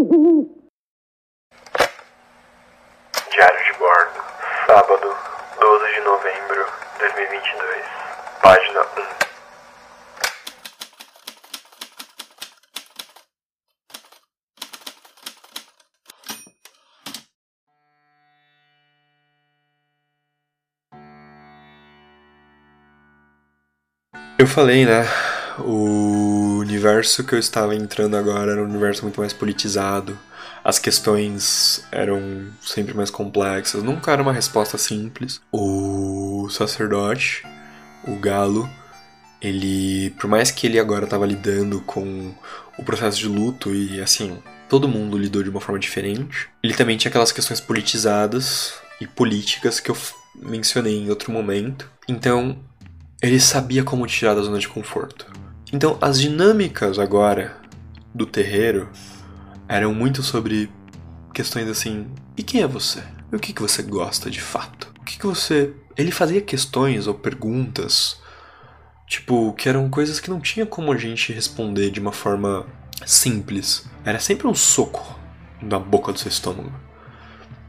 Diário de bordo, sábado, 12 de novembro de 2022, página 1. Eu falei, né? O universo que eu estava entrando agora era um universo muito mais politizado. As questões eram sempre mais complexas. Nunca era uma resposta simples. O sacerdote, o galo, ele, por mais que ele agora estava lidando com o processo de luto e assim, todo mundo lidou de uma forma diferente. Ele também tinha aquelas questões politizadas e políticas que eu mencionei em outro momento. Então, ele sabia como tirar da zona de conforto. Então, as dinâmicas agora do terreiro eram muito sobre questões assim: e quem é você? E o que, que você gosta de fato? O que, que você. Ele fazia questões ou perguntas, tipo, que eram coisas que não tinha como a gente responder de uma forma simples. Era sempre um soco na boca do seu estômago.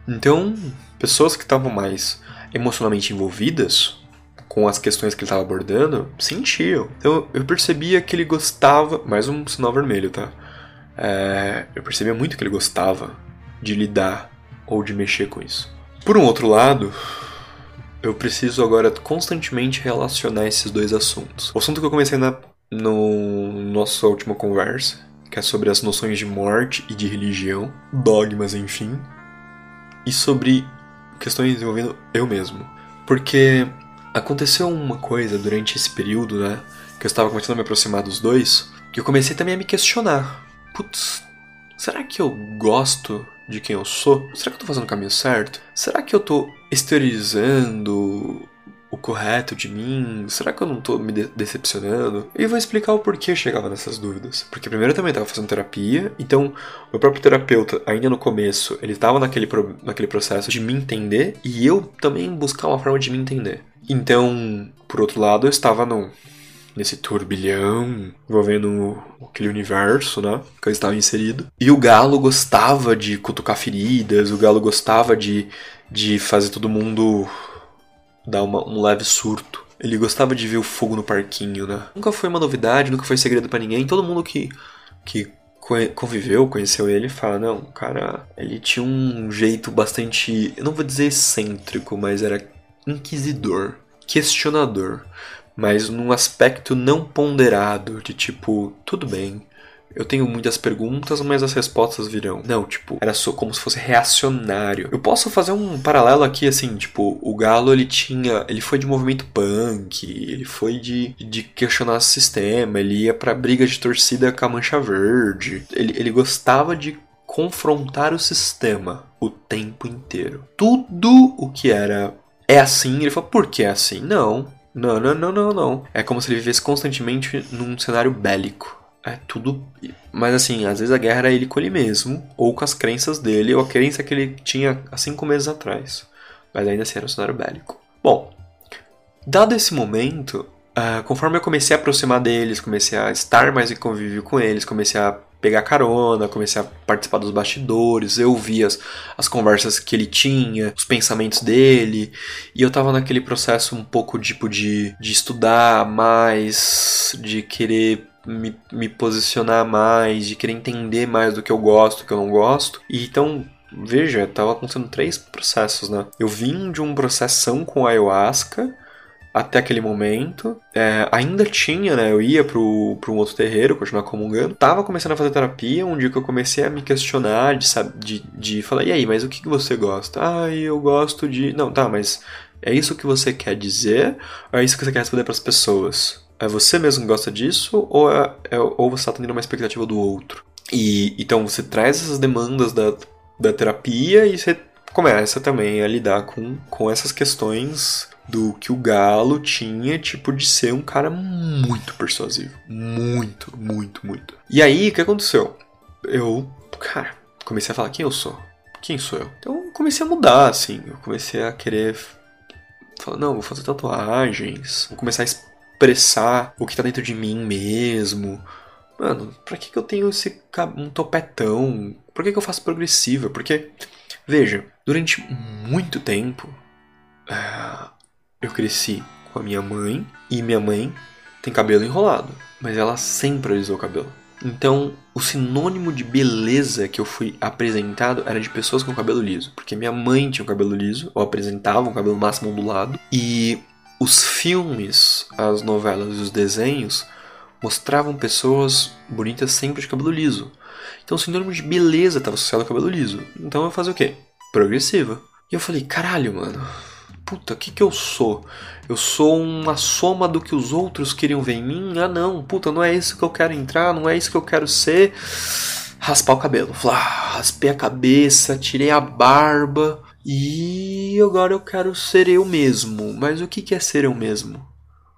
Então, pessoas que estavam mais emocionalmente envolvidas com as questões que ele estava abordando sentiam. Então eu percebia que ele gostava. Mais um sinal vermelho, tá? É, eu percebia muito que ele gostava de lidar ou de mexer com isso. Por um outro lado, eu preciso agora constantemente relacionar esses dois assuntos. O assunto que eu comecei na no nossa última conversa, que é sobre as noções de morte e de religião, dogmas, enfim, e sobre questões envolvendo eu mesmo. Porque Aconteceu uma coisa durante esse período, né? Que eu estava começando a me aproximar dos dois, que eu comecei também a me questionar. Putz, será que eu gosto de quem eu sou? Será que eu tô fazendo o caminho certo? Será que eu tô exteriorizando o correto de mim? Será que eu não tô me de decepcionando? E vou explicar o porquê eu chegava nessas dúvidas. Porque primeiro eu também estava fazendo terapia, então o próprio terapeuta, ainda no começo, ele estava naquele, pro naquele processo de me entender e eu também buscar uma forma de me entender. Então, por outro lado, eu estava no, nesse turbilhão envolvendo aquele universo, né? Que eu estava inserido. E o Galo gostava de cutucar feridas, o Galo gostava de, de fazer todo mundo dar uma, um leve surto. Ele gostava de ver o fogo no parquinho, né? Nunca foi uma novidade, nunca foi segredo para ninguém. Todo mundo que, que conviveu, conheceu ele, fala: não, cara, ele tinha um jeito bastante. Eu não vou dizer excêntrico, mas era inquisidor, questionador, mas num aspecto não ponderado, de tipo, tudo bem, eu tenho muitas perguntas, mas as respostas virão. Não, tipo, era só como se fosse reacionário. Eu posso fazer um paralelo aqui, assim, tipo, o Galo ele tinha. Ele foi de movimento punk, ele foi de, de questionar o sistema, ele ia pra briga de torcida com a mancha verde. Ele, ele gostava de confrontar o sistema o tempo inteiro. Tudo o que era é assim. Ele fala, por que é assim? Não, não, não, não, não, não. É como se ele vivesse constantemente num cenário bélico. É tudo. Mas assim, às vezes a guerra era ele com ele mesmo, ou com as crenças dele, ou a crença que ele tinha há cinco meses atrás. Mas ainda assim era um cenário bélico. Bom, dado esse momento, uh, conforme eu comecei a aproximar deles, comecei a estar mais em convívio com eles, comecei a pegar carona, comecei a participar dos bastidores, eu via as, as conversas que ele tinha, os pensamentos dele, e eu tava naquele processo um pouco tipo de, de estudar mais, de querer me, me posicionar mais, de querer entender mais do que eu gosto, do que eu não gosto. E então Veja, tava acontecendo três processos, né? Eu vim de um processão com ayahuasca, até aquele momento. É, ainda tinha, né? Eu ia pro, pro um outro terreiro, continuar comungando. Tava começando a fazer terapia, um dia que eu comecei a me questionar, de, de, de falar, e aí, mas o que, que você gosta? Ah, eu gosto de. Não, tá, mas é isso que você quer dizer? Ou é isso que você quer responder para as pessoas? É você mesmo que gosta disso? Ou, é, é, ou você tá tendo uma expectativa do outro? E então você traz essas demandas da, da terapia e você começa também a lidar com, com essas questões do que o Galo tinha, tipo, de ser um cara muito persuasivo. Muito, muito, muito. E aí, o que aconteceu? Eu, cara, comecei a falar quem eu sou. Quem sou eu? Então eu comecei a mudar, assim. Eu comecei a querer falar, não, vou fazer tatuagens, vou começar a expressar o que tá dentro de mim mesmo. mano, pra que, que eu tenho esse um topetão? Por que, que eu faço progressiva? Porque, veja, durante muito tempo uh, eu cresci com a minha mãe e minha mãe tem cabelo enrolado, mas ela sempre alisou o cabelo. Então, o sinônimo de beleza que eu fui apresentado era de pessoas com cabelo liso, porque minha mãe tinha o cabelo liso, ou apresentava o cabelo máximo ondulado, e os filmes, as novelas e os desenhos mostravam pessoas bonitas sempre de cabelo liso. Então o sinônimo de beleza estava associado ao cabelo liso. Então eu fazia o quê? Progressiva. E eu falei, caralho, mano, puta, o que que eu sou? Eu sou uma soma do que os outros queriam ver em mim? Ah não, puta, não é isso que eu quero entrar, não é isso que eu quero ser. Raspar o cabelo. Flá, raspei a cabeça, tirei a barba. E agora eu quero ser eu mesmo. Mas o que que é ser eu mesmo?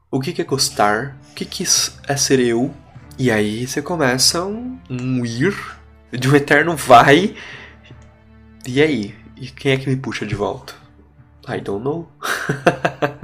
O que que é gostar? O que que é ser eu? E aí você começa um, um ir de um eterno vai. E aí? E quem é que me puxa de volta? I don't know.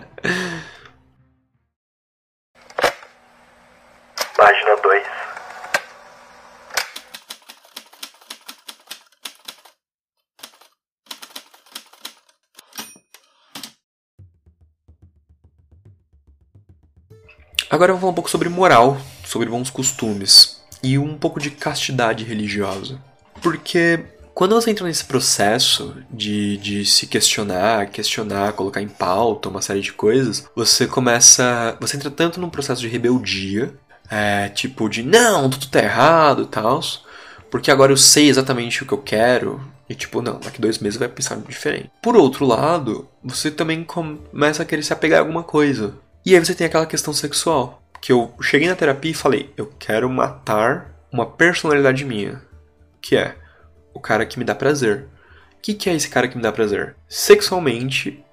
Agora eu vou falar um pouco sobre moral, sobre bons costumes e um pouco de castidade religiosa. Porque quando você entra nesse processo de, de se questionar, questionar, colocar em pauta uma série de coisas, você começa. Você entra tanto num processo de rebeldia, é, tipo de não, tudo tá errado e tal, porque agora eu sei exatamente o que eu quero, e tipo, não, daqui dois meses vai pensar diferente. Por outro lado, você também começa a querer se apegar a alguma coisa. E aí você tem aquela questão sexual. Que eu cheguei na terapia e falei, eu quero matar uma personalidade minha. Que é, o cara que me dá prazer. O que, que é esse cara que me dá prazer? Sexualmente,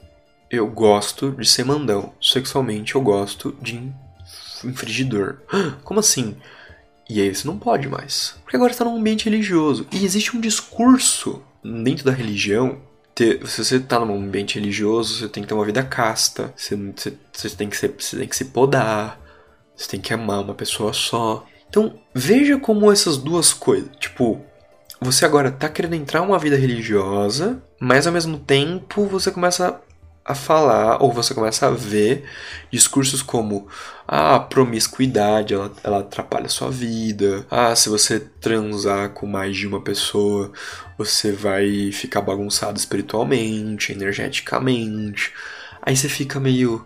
eu gosto de ser mandão. Sexualmente, eu gosto de infringidor. Como assim? E aí você não pode mais. Porque agora está num ambiente religioso. E existe um discurso dentro da religião. Ter, se você está num ambiente religioso, você tem que ter uma vida casta. Você, você, você, tem, que ser, você tem que se podar. Você tem que amar uma pessoa só. Então, veja como essas duas coisas. Tipo, você agora tá querendo entrar uma vida religiosa, mas ao mesmo tempo você começa a falar, ou você começa a ver discursos como ah, a promiscuidade ela, ela atrapalha a sua vida, ah, se você transar com mais de uma pessoa, você vai ficar bagunçado espiritualmente, energeticamente. Aí você fica meio,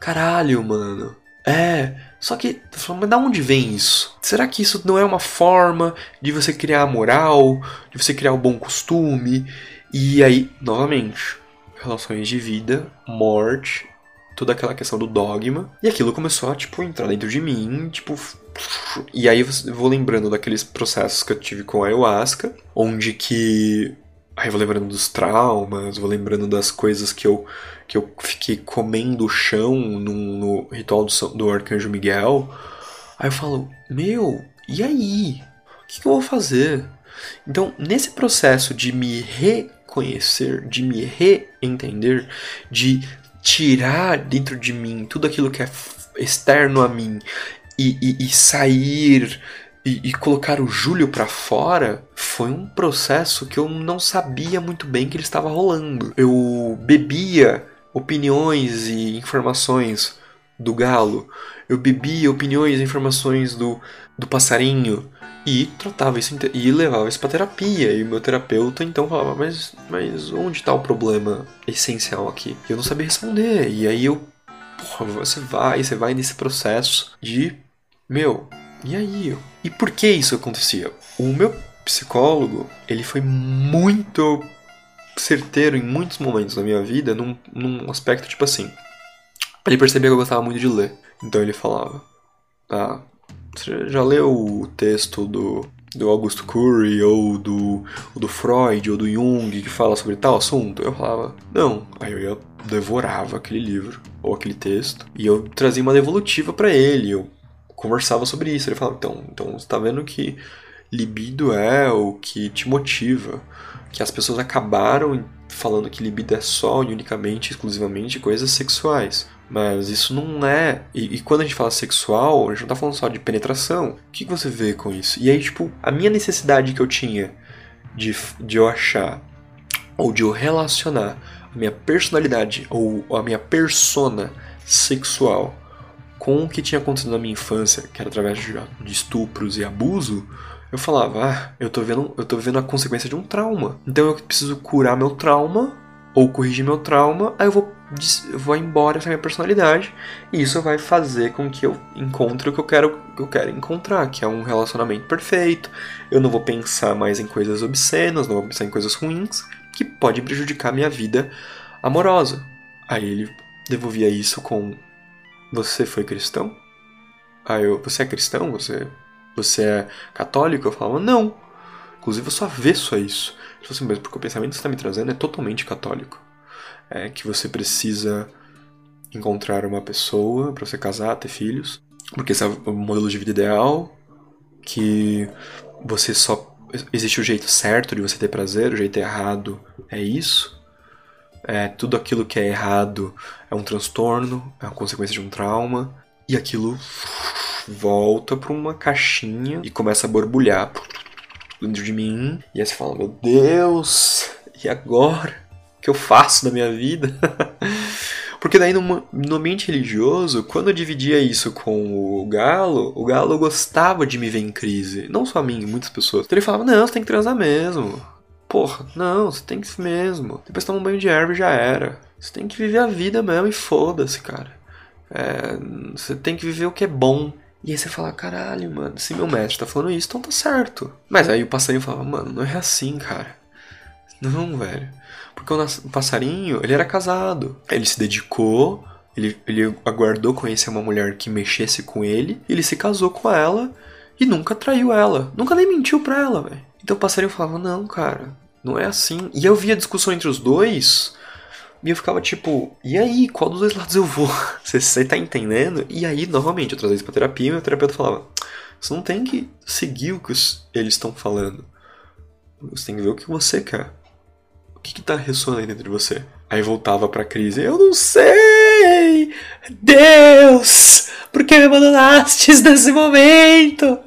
caralho, mano. É, só que, mas da onde vem isso? Será que isso não é uma forma de você criar a moral, de você criar o bom costume? E aí, novamente, relações de vida, morte, toda aquela questão do dogma. E aquilo começou a, tipo, entrar dentro de mim, tipo. E aí eu vou lembrando daqueles processos que eu tive com a ayahuasca, onde que. Aí eu vou lembrando dos traumas, vou lembrando das coisas que eu que eu fiquei comendo o chão no, no ritual do, do Arcanjo Miguel. Aí eu falo, meu, e aí? O que, que eu vou fazer? Então, nesse processo de me reconhecer, de me reentender, de tirar dentro de mim tudo aquilo que é externo a mim e, e, e sair e, e, colocar o Júlio para fora foi um processo que eu não sabia muito bem que ele estava rolando. Eu bebia opiniões e informações do galo, eu bebia opiniões e informações do, do passarinho e tratava isso e levava isso para terapia. E o meu terapeuta então falava: Mas, mas onde está o problema essencial aqui? Eu não sabia responder. E aí eu, porra, você vai, você vai nesse processo de, meu, e aí? E por que isso acontecia? O meu psicólogo, ele foi muito certeiro em muitos momentos da minha vida num, num aspecto tipo assim. Ele percebia que eu gostava muito de ler. Então ele falava: Ah, você já leu o texto do, do Augusto Curry ou do, ou do Freud ou do Jung que fala sobre tal assunto? Eu falava: Não. Aí eu devorava aquele livro ou aquele texto e eu trazia uma devolutiva para ele. Eu conversava sobre isso. Ele falava: Então, então você tá vendo que libido é o que te motiva que as pessoas acabaram falando que libido é só e unicamente, exclusivamente coisas sexuais. Mas isso não é. E, e, quando a gente fala sexual, a gente não tá falando só de penetração. O que, você vê com isso? E aí, tipo, a minha necessidade que eu tinha de, de eu achar ou de eu relacionar a minha personalidade ou a minha persona sexual com o que tinha acontecido na minha infância, que era através de, de estupros e abuso, eu falava, ah, eu tô vendo, eu tô vendo a consequência de um trauma. Então eu preciso curar meu trauma ou corrigir meu trauma, aí eu vou, vou embora essa minha personalidade e isso vai fazer com que eu encontre o que eu quero, que eu quero encontrar, que é um relacionamento perfeito. Eu não vou pensar mais em coisas obscenas, não vou pensar em coisas ruins que podem prejudicar minha vida amorosa. Aí ele devolvia isso com você foi cristão? Aí eu, você é cristão? Você você é católico? Eu falava, não. Inclusive eu sou avesso a isso. Falou assim, mas porque o pensamento que está me trazendo é totalmente católico. É que você precisa encontrar uma pessoa para você casar, ter filhos, porque esse é o modelo de vida ideal, que você só existe o jeito certo de você ter prazer, o jeito errado é isso. É, tudo aquilo que é errado é um transtorno, é uma consequência de um trauma, e aquilo volta para uma caixinha e começa a borbulhar dentro de mim. E aí você fala: Meu Deus, e agora? Que eu faço da minha vida? Porque daí no, no, ambiente religioso, quando eu dividia isso com o Galo, o Galo gostava de me ver em crise. Não só a mim, muitas pessoas. Então ele falava, não, você tem que transar mesmo. Porra, não, você tem que mesmo. Depois toma um banho de erva e já era. Você tem que viver a vida mesmo e foda-se, cara. É, você tem que viver o que é bom. E aí você fala, caralho, mano, se meu mestre tá falando isso, então tá certo. Mas aí o passarinho falava, mano, não é assim, cara. Não, velho. Porque o passarinho, ele era casado. Ele se dedicou, ele, ele aguardou conhecer uma mulher que mexesse com ele, ele se casou com ela e nunca traiu ela. Nunca nem mentiu pra ela, velho. Então o passarinho falava, não, cara, não é assim. E eu via a discussão entre os dois e eu ficava tipo, e aí, qual dos dois lados eu vou? Você, você tá entendendo? E aí, novamente, eu trazia isso pra terapia e meu terapeuta falava: Você não tem que seguir o que os, eles estão falando. Você tem que ver o que você quer. O que, que tá ressonando dentro de você? Aí voltava pra crise: Eu não sei! Deus! Por que me abandonastes nesse momento?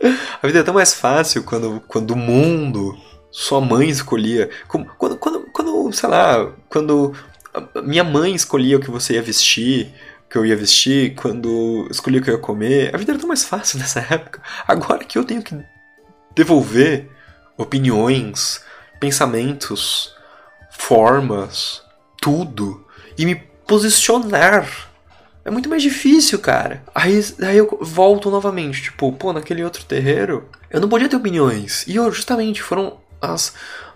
A vida é tão mais fácil quando, quando o mundo sua mãe escolhia. Quando, quando, quando, sei lá, quando minha mãe escolhia o que você ia vestir, que eu ia vestir, quando escolhia o que eu ia comer. A vida era tão mais fácil nessa época. Agora que eu tenho que devolver opiniões, pensamentos, formas, tudo e me posicionar. É muito mais difícil, cara. Aí, aí eu volto novamente, tipo, pô, naquele outro terreiro, eu não podia ter opiniões. E eu, justamente, foram as,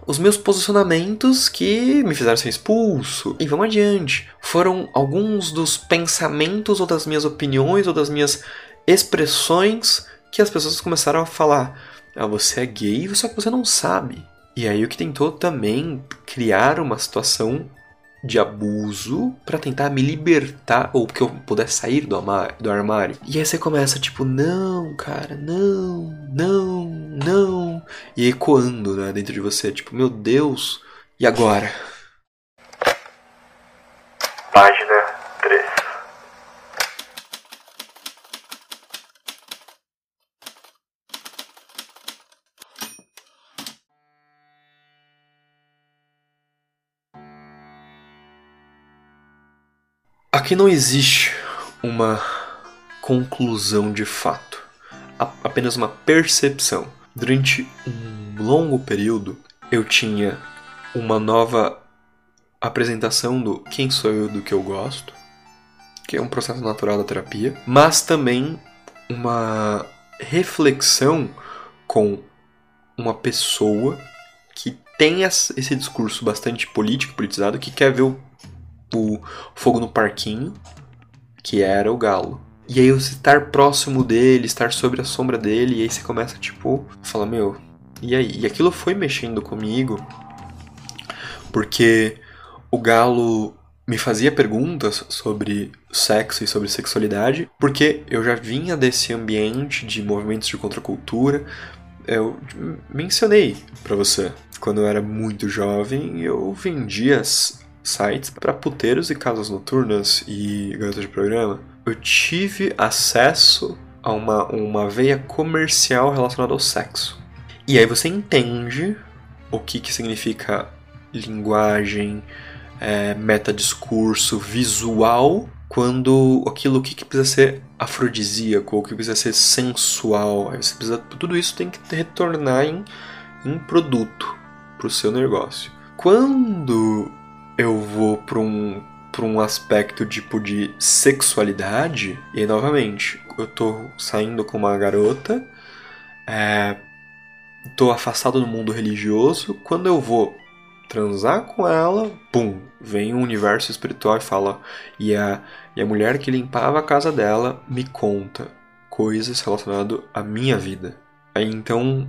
os meus posicionamentos que me fizeram ser expulso. E vamos adiante. Foram alguns dos pensamentos ou das minhas opiniões ou das minhas expressões que as pessoas começaram a falar. Ah, você é gay, só que você não sabe. E aí o que tentou também criar uma situação de abuso para tentar me libertar ou que eu pudesse sair do, do armário. E aí você começa tipo, não, cara, não, não, não. E ecoando né, dentro de você, tipo, meu Deus, e agora? Página Aqui não existe uma conclusão de fato, apenas uma percepção. Durante um longo período, eu tinha uma nova apresentação do quem sou eu, do que eu gosto, que é um processo natural da terapia, mas também uma reflexão com uma pessoa que tem esse discurso bastante político, politizado, que quer ver o o fogo no parquinho, que era o galo. E aí você estar próximo dele, estar sobre a sombra dele, e aí você começa, tipo, falar, meu, e aí? E aquilo foi mexendo comigo, porque o galo me fazia perguntas sobre sexo e sobre sexualidade, porque eu já vinha desse ambiente de movimentos de contracultura, eu mencionei para você. Quando eu era muito jovem, eu vendia sites para puteiros e casas noturnas e garotas de programa. Eu tive acesso a uma, uma veia comercial relacionada ao sexo. E aí você entende o que, que significa linguagem, é, metadiscurso, visual, quando aquilo que, que precisa ser afrodisíaco, o que precisa ser sensual, aí você precisa, tudo isso tem que retornar em, em produto para o seu negócio. Quando eu vou para um para um aspecto tipo de sexualidade e novamente eu tô saindo com uma garota é, tô afastado do mundo religioso quando eu vou transar com ela, pum, vem um universo espiritual e fala. E a, e a mulher que limpava a casa dela me conta coisas relacionadas à minha vida. Aí então,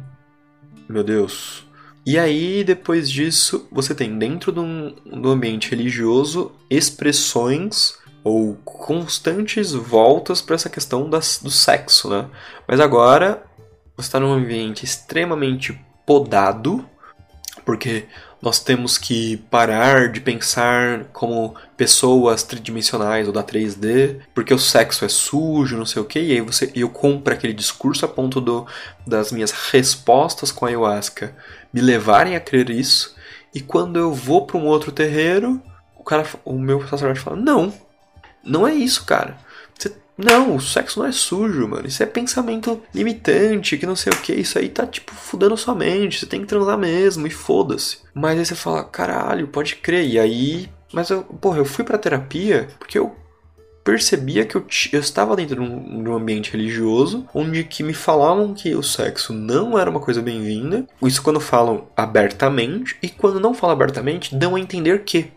meu Deus. E aí, depois disso, você tem dentro do, do ambiente religioso expressões ou constantes voltas para essa questão das, do sexo, né? Mas agora você está num ambiente extremamente podado, porque nós temos que parar de pensar como pessoas tridimensionais ou da 3D, porque o sexo é sujo, não sei o que, e aí você, eu compro aquele discurso a ponto do, das minhas respostas com a ayahuasca me levarem a crer isso, e quando eu vou para um outro terreiro, o cara, o meu sacerdote fala: "Não, não é isso, cara. Você não, o sexo não é sujo, mano. Isso é pensamento limitante, que não sei o que. Isso aí tá, tipo, fudendo sua mente. Você tem que transar mesmo e foda-se. Mas aí você fala, caralho, pode crer. E aí. Mas eu, porra, eu fui pra terapia porque eu percebia que eu, eu estava dentro de um, de um, ambiente religioso onde que me falavam que o sexo não era uma coisa bem-vinda. Isso quando falam abertamente e quando não falam abertamente dão a entender que.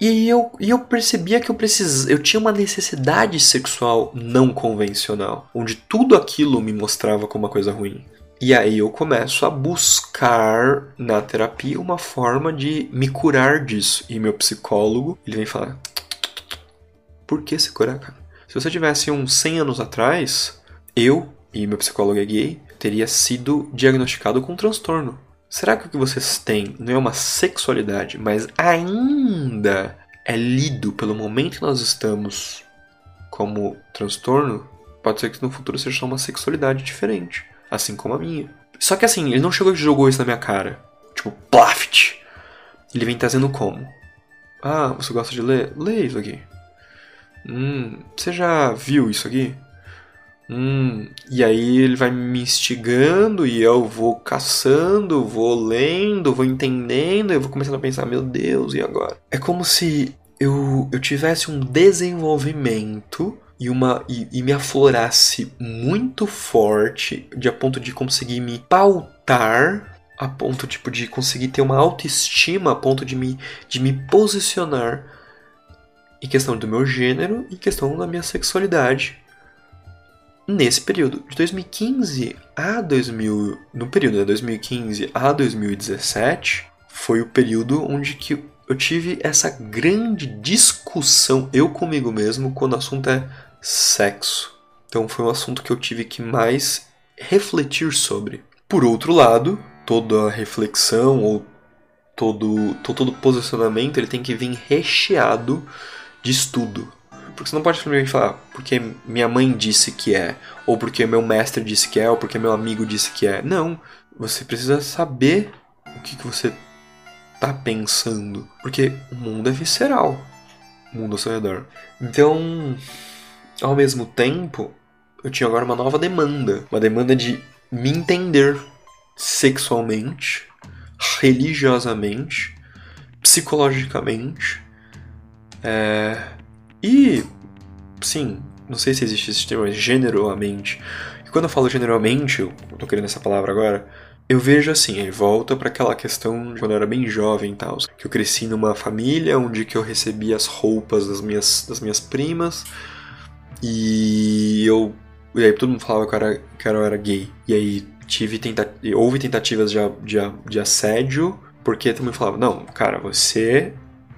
E eu, e eu percebia que eu precis, eu tinha uma necessidade sexual não convencional, onde tudo aquilo me mostrava como uma coisa ruim. E aí eu começo a buscar na terapia uma forma de me curar disso. E meu psicólogo, ele vem falar: Por que se curar, cara? Se você tivesse uns 100 anos atrás, eu e meu psicólogo é gay, teria sido diagnosticado com um transtorno. Será que o que vocês têm não é uma sexualidade, mas ainda é lido pelo momento que nós estamos como transtorno? Pode ser que no futuro seja só uma sexualidade diferente, assim como a minha. Só que assim, ele não chegou e jogou isso na minha cara. Tipo, plaft! Ele vem trazendo como? Ah, você gosta de ler? Lê isso aqui. Hum, você já viu isso aqui? Hum, e aí ele vai me instigando e eu vou caçando, vou lendo, vou entendendo, eu vou começando a pensar, meu Deus, e agora? É como se eu, eu tivesse um desenvolvimento e, uma, e, e me aflorasse muito forte, de a ponto de conseguir me pautar, a ponto tipo, de conseguir ter uma autoestima, a ponto de me, de me posicionar em questão do meu gênero e questão da minha sexualidade nesse período, de 2015 a 2000, no período de 2015 a 2017, foi o período onde que eu tive essa grande discussão eu comigo mesmo quando o assunto é sexo. Então foi um assunto que eu tive que mais refletir sobre. Por outro lado, toda reflexão ou todo, todo posicionamento ele tem que vir recheado de estudo. Porque você não pode simplesmente falar porque minha mãe disse que é, ou porque meu mestre disse que é, ou porque meu amigo disse que é. Não. Você precisa saber o que, que você tá pensando. Porque o mundo é visceral. O mundo ao seu redor. Então, ao mesmo tempo, eu tinha agora uma nova demanda. Uma demanda de me entender sexualmente, religiosamente, psicologicamente. É, e, sim, não sei se existe esse termo, generalmente. E quando eu falo generalmente, eu tô querendo essa palavra agora, eu vejo assim, aí volta para aquela questão de quando eu era bem jovem e tal, que eu cresci numa família onde que eu recebia as roupas das minhas, das minhas primas e eu e aí todo mundo falava que eu era, que eu era gay. E aí tive tenta houve tentativas de, de, de assédio, porque mundo falava, não, cara, você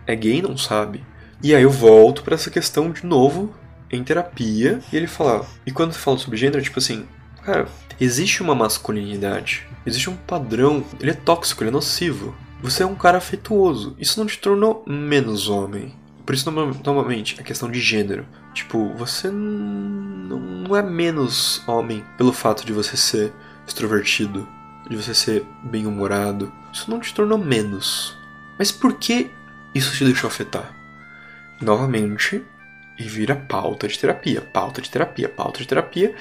é gay não sabe. E aí eu volto para essa questão de novo em terapia e ele fala. E quando você fala sobre gênero, tipo assim, Cara, existe uma masculinidade, existe um padrão, ele é tóxico, ele é nocivo. Você é um cara afetuoso. Isso não te tornou menos homem. Por isso, novamente, a questão de gênero. Tipo, você não é menos homem pelo fato de você ser extrovertido, de você ser bem-humorado. Isso não te tornou menos. Mas por que isso te deixou afetar? Novamente, e vira pauta de terapia, pauta de terapia, pauta de terapia.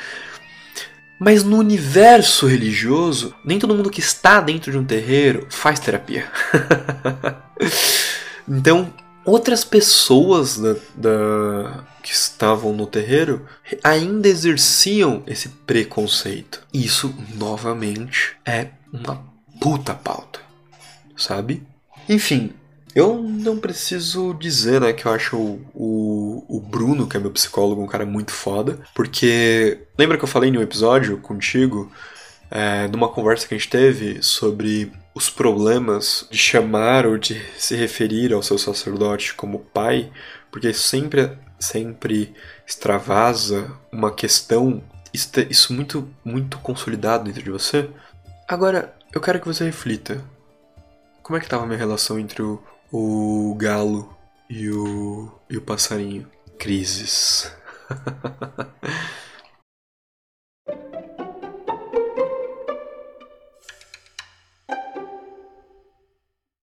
Mas no universo religioso, nem todo mundo que está dentro de um terreiro faz terapia. então, outras pessoas da, da, que estavam no terreiro ainda exerciam esse preconceito. Isso, novamente, é uma puta pauta, sabe? Enfim, eu não preciso dizer, né, que eu acho o, o, o, Bruno, que é meu psicólogo, um cara muito foda, porque lembra que eu falei em um episódio contigo, é, numa conversa que a gente teve sobre os problemas de chamar ou de se referir ao seu sacerdote como pai, porque sempre, sempre extravasa uma questão, isso muito, muito consolidado dentro de você. Agora, eu quero que você reflita. Como é que estava a minha relação entre o, o galo e o, e o passarinho. Crises.